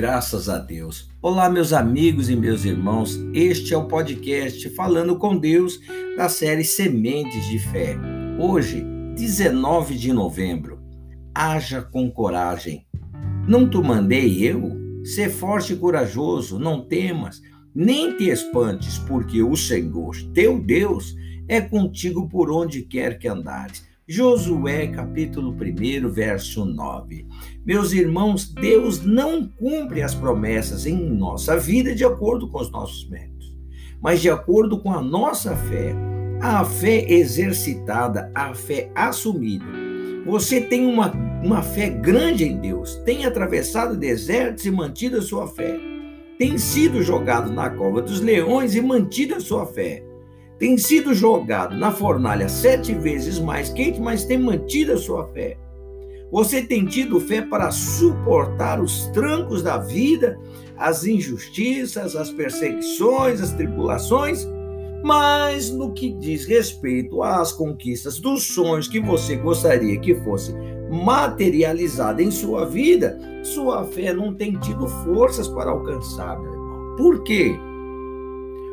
graças a Deus. Olá, meus amigos e meus irmãos. Este é o podcast Falando com Deus da série Sementes de Fé. Hoje, 19 de novembro. Haja com coragem. Não te mandei eu? Ser forte e corajoso, não temas, nem te espantes, porque o Senhor, teu Deus, é contigo por onde quer que andares. Josué, capítulo 1, verso 9. Meus irmãos, Deus não cumpre as promessas em nossa vida de acordo com os nossos méritos, mas de acordo com a nossa fé, a fé exercitada, a fé assumida. Você tem uma, uma fé grande em Deus, tem atravessado desertos e mantido a sua fé, tem sido jogado na cova dos leões e mantido a sua fé tem sido jogado na fornalha sete vezes mais quente, mas tem mantido a sua fé. Você tem tido fé para suportar os trancos da vida, as injustiças, as perseguições, as tribulações, mas no que diz respeito às conquistas dos sonhos que você gostaria que fosse materializada em sua vida, sua fé não tem tido forças para alcançar, meu irmão. Por quê?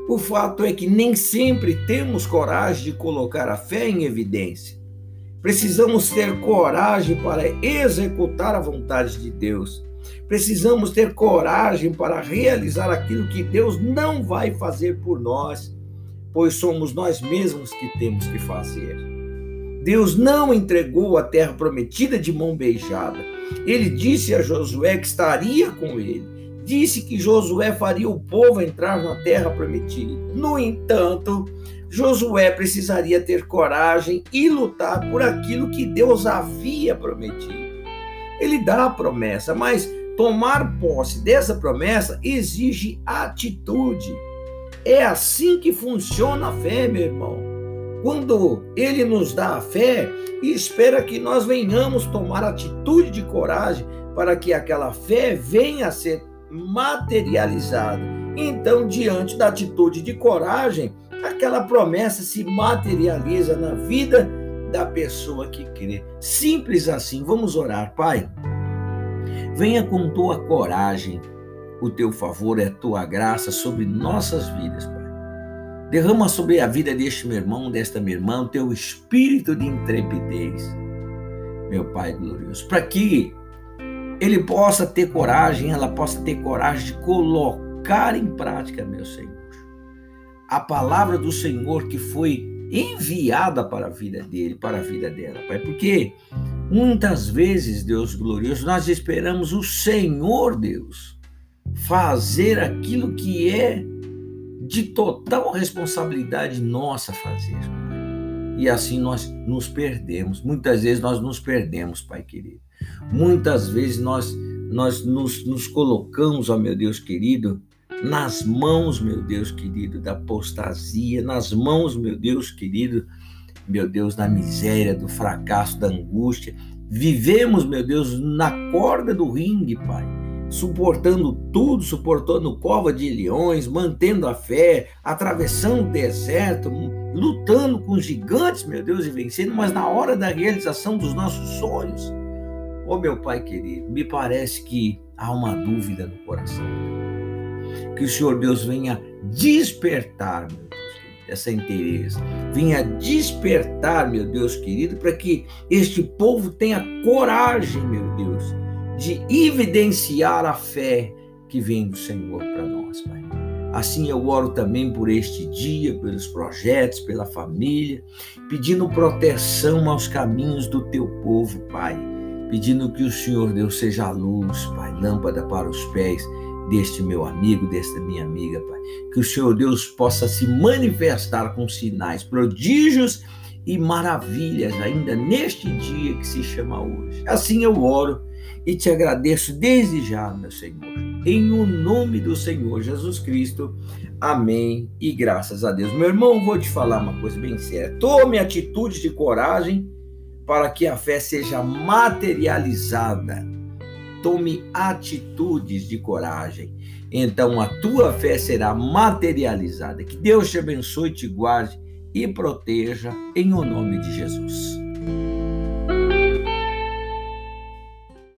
O fato é que nem sempre temos coragem de colocar a fé em evidência. Precisamos ter coragem para executar a vontade de Deus. Precisamos ter coragem para realizar aquilo que Deus não vai fazer por nós, pois somos nós mesmos que temos que fazer. Deus não entregou a terra prometida de mão beijada. Ele disse a Josué que estaria com ele disse que Josué faria o povo entrar na terra prometida. No entanto, Josué precisaria ter coragem e lutar por aquilo que Deus havia prometido. Ele dá a promessa, mas tomar posse dessa promessa exige atitude. É assim que funciona a fé, meu irmão. Quando ele nos dá a fé e espera que nós venhamos tomar atitude de coragem para que aquela fé venha a ser materializado. Então, diante da atitude de coragem, aquela promessa se materializa na vida da pessoa que crê. Simples assim. Vamos orar, Pai. Venha com tua coragem, o teu favor a tua graça sobre nossas vidas, Pai. Derrama sobre a vida deste meu irmão, desta minha irmã, o teu espírito de intrepidez, meu Pai glorioso, para que ele possa ter coragem, ela possa ter coragem de colocar em prática, meu Senhor, a palavra do Senhor que foi enviada para a vida dele, para a vida dela, Pai, porque muitas vezes, Deus glorioso, nós esperamos o Senhor Deus fazer aquilo que é de total responsabilidade nossa fazer. E assim nós nos perdemos. Muitas vezes nós nos perdemos, Pai querido. Muitas vezes nós, nós nos, nos colocamos, ó meu Deus querido, nas mãos, meu Deus querido, da apostasia, nas mãos, meu Deus querido, meu Deus, da miséria, do fracasso, da angústia. Vivemos, meu Deus, na corda do ringue, Pai, suportando tudo, suportando cova de leões, mantendo a fé, atravessando o deserto, lutando com gigantes, meu Deus, e vencendo, mas na hora da realização dos nossos sonhos, Ô oh, meu Pai querido, me parece que há uma dúvida no coração. Que o Senhor Deus venha despertar, meu Deus querido, essa interesse. Venha despertar, meu Deus querido, para que este povo tenha coragem, meu Deus, de evidenciar a fé que vem do Senhor para nós, Pai. Assim eu oro também por este dia, pelos projetos, pela família, pedindo proteção aos caminhos do teu povo, Pai pedindo que o Senhor Deus seja a luz, Pai, lâmpada para os pés deste meu amigo, desta minha amiga, Pai. Que o Senhor Deus possa se manifestar com sinais, prodígios e maravilhas ainda neste dia que se chama hoje. Assim eu oro e te agradeço desde já, meu Senhor. Em o nome do Senhor Jesus Cristo. Amém e graças a Deus. Meu irmão, vou te falar uma coisa bem séria. Tome atitude de coragem para que a fé seja materializada. Tome atitudes de coragem. Então a tua fé será materializada. Que Deus te abençoe, te guarde e proteja em o nome de Jesus.